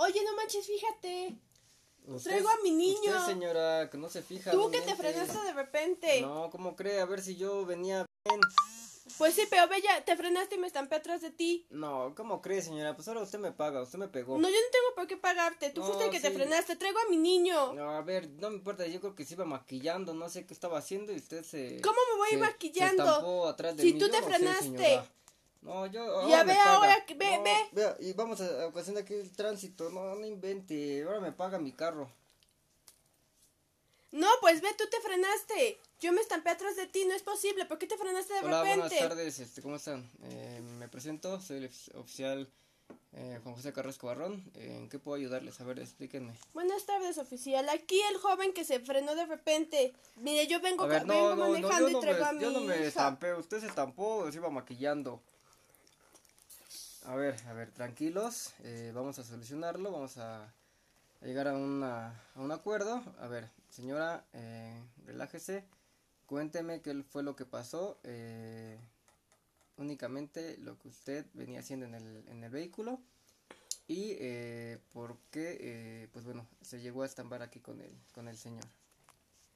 Oye, no manches, fíjate. Usted- Traigo a mi niño. Usted, señora, que no se fija. Tú que te frenaste de repente. No, ¿cómo cree? A ver si yo venía bien. Pues sí, pero ya, te frenaste y me estampé atrás de ti. No, ¿cómo cree, señora? Pues ahora usted me paga, usted me pegó. No, yo no tengo por qué pagarte. Tú No, fuiste el que te frenaste. Traigo a mi niño. No, a ver, no me importa, yo creo que se iba maquillando, no sé qué estaba haciendo y usted se... ¿Cómo me voy a ir se- maquillando? Se estampó atrás de Si tú tú te frenaste. No, yo... Ya ve ahora que- ve, No, ve. vea, y vamos a ocasionar aquí el tránsito, no, no invente, ahora me paga mi carro. No, pues ve, tú te frenaste. Yo me estampé atrás de ti. No es posible. ¿Por qué te frenaste de Hola, repente? buenas tardes, este, ¿cómo están? Eh, me presento, soy el ofici- oficial eh, Juan José Carrasco Barrón. Eh, ¿En qué puedo ayudarles? A ver, explíquenme. Buenas tardes, oficial. Aquí el joven que se frenó de repente. Mire, yo vengo, ver, vengo no, no, no, manejando yo y traigo a mi yo no me hija. estampé, usted se estampó, se iba maquillando. A ver, a ver, tranquilos, eh, vamos a solucionarlo, vamos a, llegar a, una, a un acuerdo. A ver, señora, eh, relájese, cuénteme qué fue lo que pasó, eh, únicamente lo que usted venía haciendo en el, en el vehículo y eh, por qué, eh, pues bueno, se llegó a estampar aquí con el, con el señor.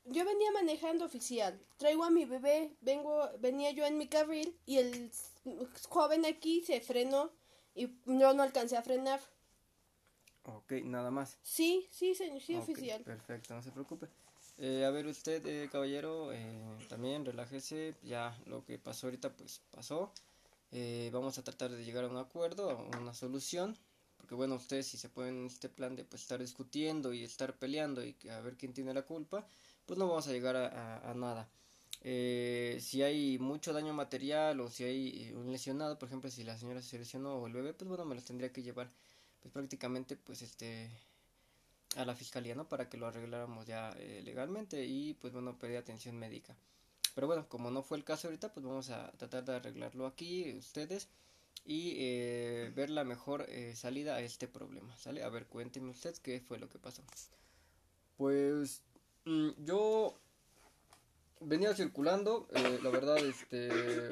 Yo venía manejando, oficial. Traigo a mi bebé. Vengo, venía yo en mi carril y el joven aquí se frenó y yo no alcancé a frenar. Ok, nada más. Sí, sí, señor, sí, oficial. Perfecto, no se preocupe. Eh, a ver usted, eh, caballero, eh, también relájese, ya lo que pasó ahorita pues pasó. Eh, vamos a tratar de llegar a un acuerdo, a una solución, porque bueno, ustedes si se ponen en este plan de pues estar discutiendo y estar peleando y a ver quién tiene la culpa, pues no vamos a llegar a, nada. Eh, si hay mucho daño material o si hay un lesionado, por ejemplo, si la señora se lesionó o el bebé, pues bueno, me los tendría que llevar pues prácticamente pues este a la fiscalía, ¿no? Para que lo arregláramos ya eh, legalmente y pues bueno, pedir atención médica. Pero bueno, como no fue el caso ahorita, pues vamos a tratar de arreglarlo aquí, ustedes, y eh, ver la mejor eh, salida a este problema, ¿sale? A ver, cuénteme usted qué fue lo que pasó. Pues yo venía circulando, eh, la verdad, este,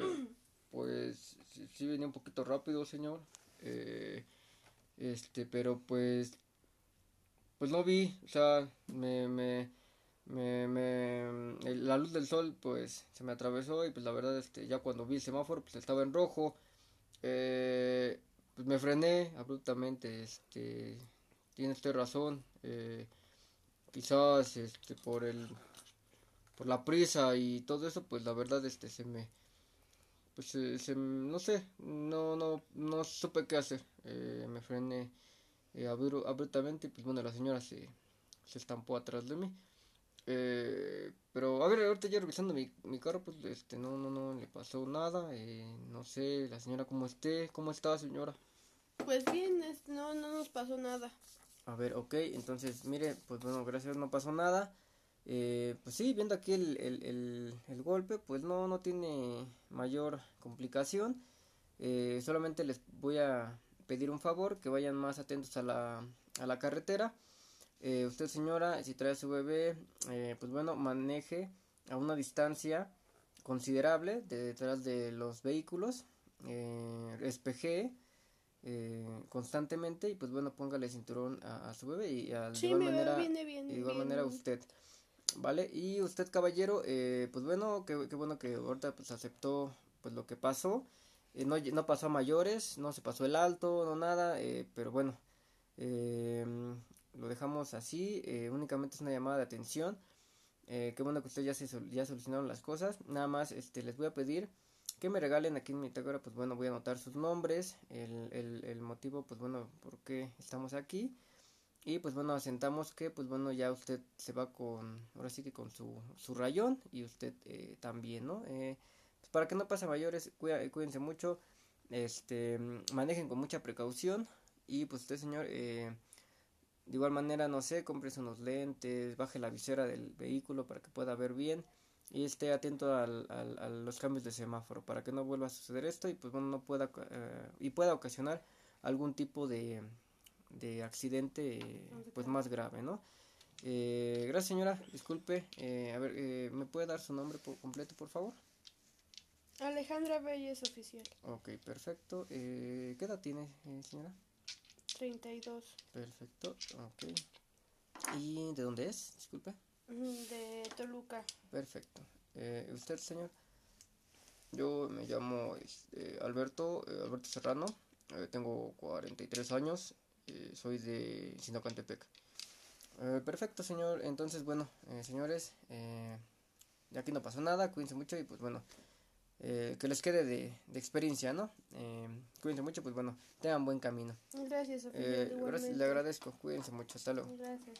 pues sí, venía un poquito rápido, señor. eh, este, pero pues pues no vi, o sea, me, me, me, me- la luz del sol, pues, se me atravesó y pues la verdad, este, ya cuando vi el semáforo, pues estaba en rojo, eh, pues me frené abruptamente, este, tiene usted razón, eh, quizás, este, por el, por la prisa y todo eso, pues la verdad, este, se me, pues, se, se- no sé, no, no, no supe qué hacer, eh, me frené eh, abru- abruptamente, pues bueno, la señora se, se estampó atrás de mí. Eh, pero a ver, ahorita ya revisando mi, mi carro, pues este, no, no, no le pasó nada. eh, no sé, la señora cómo esté, cómo está, señora. Pues bien, no, no nos pasó nada. A ver, ok, entonces, mire, pues bueno, gracias, no pasó nada. Eh, pues sí, viendo aquí el, el, el, el golpe, pues no, no tiene mayor complicación. Eh, solamente les voy a pedir un favor, que vayan más atentos a la, a la carretera. Eh, usted, señora, si trae su bebé, eh, pues bueno, maneje a una distancia considerable de detrás de los vehículos. Eh, eh, constantemente y pues bueno, póngale cinturón a, a su bebé y de Sí, igual mi bebé manera, viene de igual manera usted. ¿Vale? Y usted, caballero, eh, pues bueno, qué, qué bueno que ahorita pues aceptó pues lo que pasó. Eh, no, no pasó a mayores, no se pasó el alto, no nada, eh, pero bueno, lo dejamos así, únicamente es una llamada de atención. Eh, qué bueno que ustedes ya, se ya solucionaron las cosas. Nada más este, les voy a pedir que me regalen aquí en mi Bitácora, pues bueno, voy a anotar sus nombres, el, el, el motivo, pues bueno, por qué estamos aquí. Y pues bueno, asentamos que pues bueno, ya usted se va con, ahora sí que con su, su rayón y usted eh, también, ¿no? Eh, pues para que no pase mayores, cuida- cuídense mucho, este, manejen con mucha precaución y pues usted señor, eh, de igual manera, no sé, cómprese unos lentes, baje la visera del vehículo para que pueda ver bien y esté atento al, al- a los cambios de semáforo para que no vuelva a suceder esto y pues bueno, no pueda, eh, y pueda ocasionar algún tipo de, de accidente eh, pues más grave, ¿no? Eh, gracias señora, disculpe, eh, a ver, eh, ¿me puede dar su nombre por completo por favor? Alejandra Reyes, oficial. Ok, perfecto. Eh, ¿Qué edad tiene, señora? 32. Perfecto, ok. ¿Y de dónde es? Disculpe. Mm, De Toluca. Perfecto. Eh, ¿Usted, señor? Yo me llamo este, Alberto, eh, Alberto Serrano, eh, tengo 43 años, eh, soy de Sinocantepec. Eh, perfecto, señor. Entonces, bueno, eh, señores, eh, ya aquí no pasó nada, cuídense mucho y pues bueno, eh, que les quede de, de experiencia, ¿no? Cuídense mucho, pues bueno, tengan buen camino. Gracias, Sofía. Le agradezco, cuídense mucho, hasta luego. Gracias.